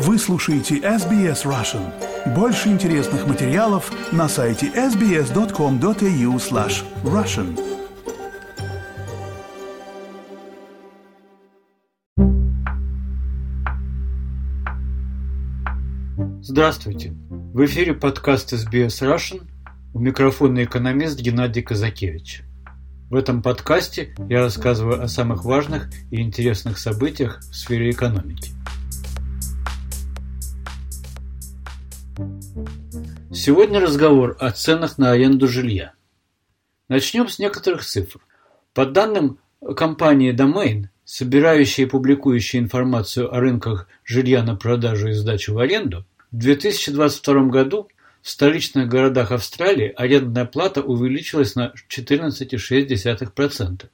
Вы слушаете SBS Russian. Больше интересных материалов на сайте sbs.com.au slash russian. Здравствуйте! В эфире подкаст SBS Russian. У микрофона экономист Геннадий Казакевич. В этом подкасте я рассказываю о самых важных и интересных событиях в сфере экономики. Сегодня разговор о ценах на аренду жилья. Начнем с некоторых цифр. По данным компании Domain, собирающей и публикующей информацию о рынках жилья на продажу и сдачу в аренду, в 2022 году в столичных городах Австралии арендная плата увеличилась на 14,6%.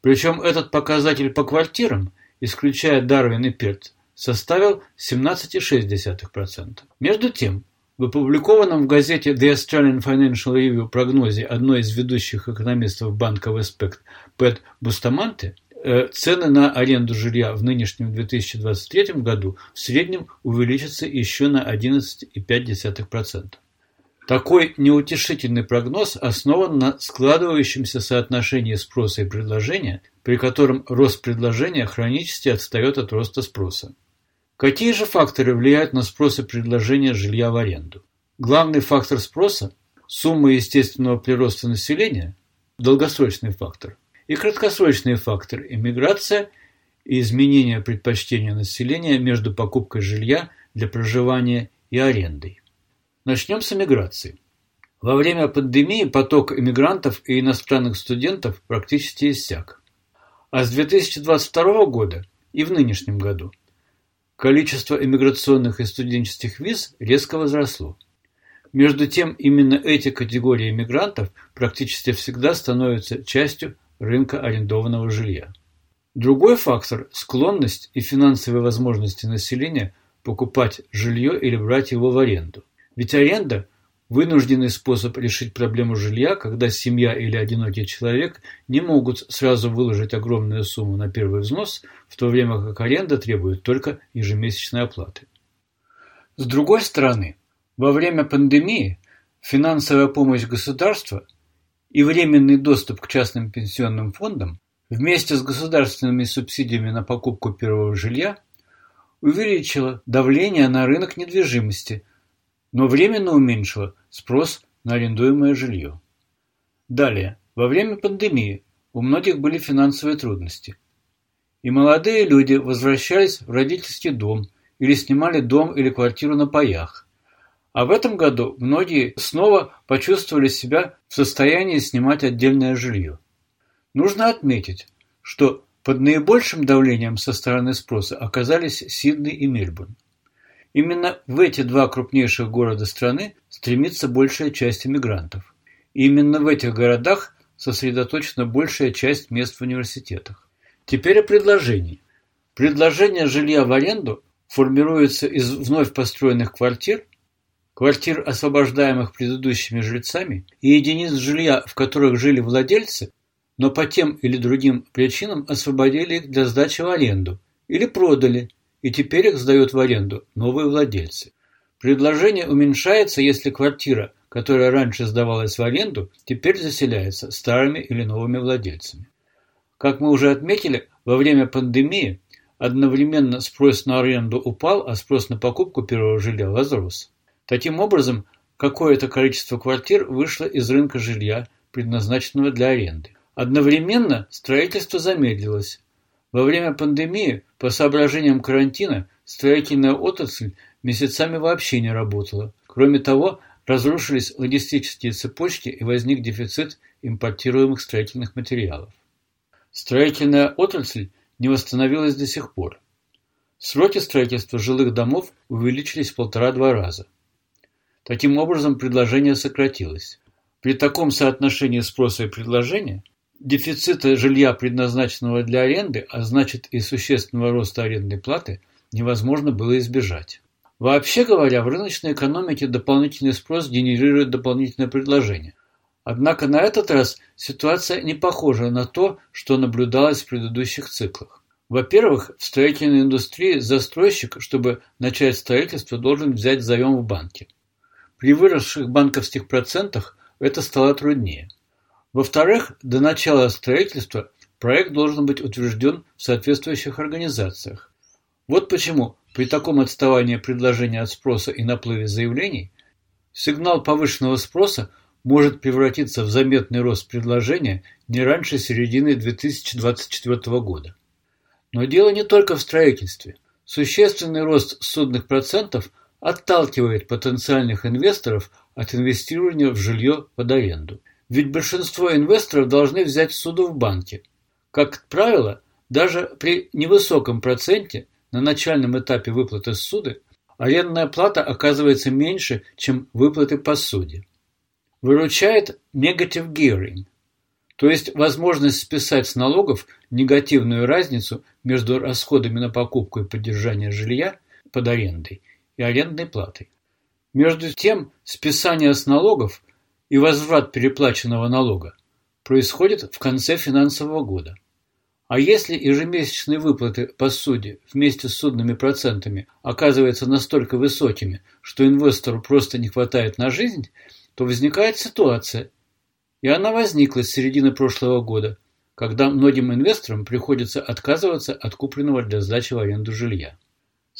Причем этот показатель по квартирам, исключая Дарвин и Перт, составил 17,6%. Между тем, в опубликованном в газете The Australian Financial Review прогнозе одной из ведущих экономистов банка Веспект Пэт Бустаманте Э, цены на аренду жилья в нынешнем 2023 году в среднем увеличатся еще на 11,5%. Такой неутешительный прогноз основан на складывающемся соотношении спроса и предложения, при котором рост предложения хронически отстает от роста спроса. Какие же факторы влияют на спрос и предложение жилья в аренду? Главный фактор спроса – сумма естественного прироста населения – долгосрочный фактор – и краткосрочные факторы – иммиграция и изменение предпочтения населения между покупкой жилья для проживания и арендой. Начнем с иммиграции. Во время пандемии поток иммигрантов и иностранных студентов практически иссяк. А с 2022 года и в нынешнем году количество иммиграционных и студенческих виз резко возросло. Между тем, именно эти категории иммигрантов практически всегда становятся частью рынка арендованного жилья. Другой фактор – склонность и финансовые возможности населения покупать жилье или брать его в аренду. Ведь аренда – вынужденный способ решить проблему жилья, когда семья или одинокий человек не могут сразу выложить огромную сумму на первый взнос, в то время как аренда требует только ежемесячной оплаты. С другой стороны, во время пандемии финансовая помощь государства – и временный доступ к частным пенсионным фондам вместе с государственными субсидиями на покупку первого жилья увеличило давление на рынок недвижимости, но временно уменьшило спрос на арендуемое жилье. Далее, во время пандемии у многих были финансовые трудности, и молодые люди возвращались в родительский дом или снимали дом или квартиру на паях – а в этом году многие снова почувствовали себя в состоянии снимать отдельное жилье. Нужно отметить, что под наибольшим давлением со стороны спроса оказались Сидней и Мельбурн. Именно в эти два крупнейших города страны стремится большая часть иммигрантов. И именно в этих городах сосредоточена большая часть мест в университетах. Теперь о предложении. Предложение жилья в аренду формируется из вновь построенных квартир квартир, освобождаемых предыдущими жильцами, и единиц жилья, в которых жили владельцы, но по тем или другим причинам освободили их для сдачи в аренду или продали, и теперь их сдают в аренду новые владельцы. Предложение уменьшается, если квартира, которая раньше сдавалась в аренду, теперь заселяется старыми или новыми владельцами. Как мы уже отметили, во время пандемии одновременно спрос на аренду упал, а спрос на покупку первого жилья возрос. Таким образом, какое-то количество квартир вышло из рынка жилья, предназначенного для аренды. Одновременно строительство замедлилось. Во время пандемии, по соображениям карантина, строительная отрасль месяцами вообще не работала. Кроме того, разрушились логистические цепочки и возник дефицит импортируемых строительных материалов. Строительная отрасль не восстановилась до сих пор. Сроки строительства жилых домов увеличились в полтора-два раза. Таким образом, предложение сократилось. При таком соотношении спроса и предложения дефицита жилья, предназначенного для аренды, а значит и существенного роста арендной платы, невозможно было избежать. Вообще говоря, в рыночной экономике дополнительный спрос генерирует дополнительное предложение. Однако на этот раз ситуация не похожа на то, что наблюдалось в предыдущих циклах. Во-первых, в строительной индустрии застройщик, чтобы начать строительство, должен взять заем в банке. При выросших банковских процентах это стало труднее. Во-вторых, до начала строительства проект должен быть утвержден в соответствующих организациях. Вот почему при таком отставании предложения от спроса и наплыве заявлений сигнал повышенного спроса может превратиться в заметный рост предложения не раньше середины 2024 года. Но дело не только в строительстве. Существенный рост судных процентов отталкивает потенциальных инвесторов от инвестирования в жилье под аренду. Ведь большинство инвесторов должны взять суду в банке. Как правило, даже при невысоком проценте на начальном этапе выплаты суды арендная плата оказывается меньше, чем выплаты по суде. Выручает negative gearing, то есть возможность списать с налогов негативную разницу между расходами на покупку и поддержание жилья под арендой и арендной платой. Между тем, списание с налогов и возврат переплаченного налога происходит в конце финансового года. А если ежемесячные выплаты по суде вместе с судными процентами оказываются настолько высокими, что инвестору просто не хватает на жизнь, то возникает ситуация, и она возникла с середины прошлого года, когда многим инвесторам приходится отказываться от купленного для сдачи в аренду жилья.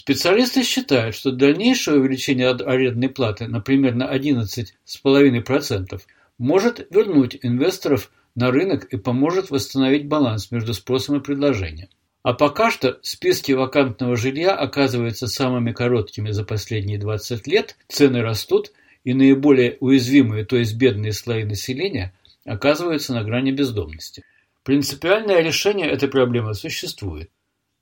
Специалисты считают, что дальнейшее увеличение арендной платы, например, на 11,5%, может вернуть инвесторов на рынок и поможет восстановить баланс между спросом и предложением. А пока что списки вакантного жилья оказываются самыми короткими за последние 20 лет, цены растут, и наиболее уязвимые, то есть бедные слои населения, оказываются на грани бездомности. Принципиальное решение этой проблемы существует.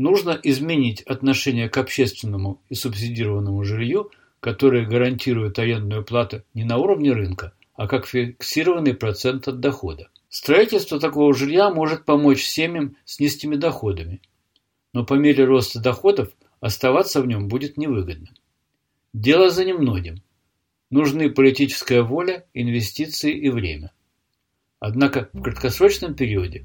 Нужно изменить отношение к общественному и субсидированному жилью, которое гарантирует арендную плату не на уровне рынка, а как фиксированный процент от дохода. Строительство такого жилья может помочь семьям с низкими доходами, но по мере роста доходов оставаться в нем будет невыгодно. Дело за немногим. Нужны политическая воля, инвестиции и время. Однако в краткосрочном периоде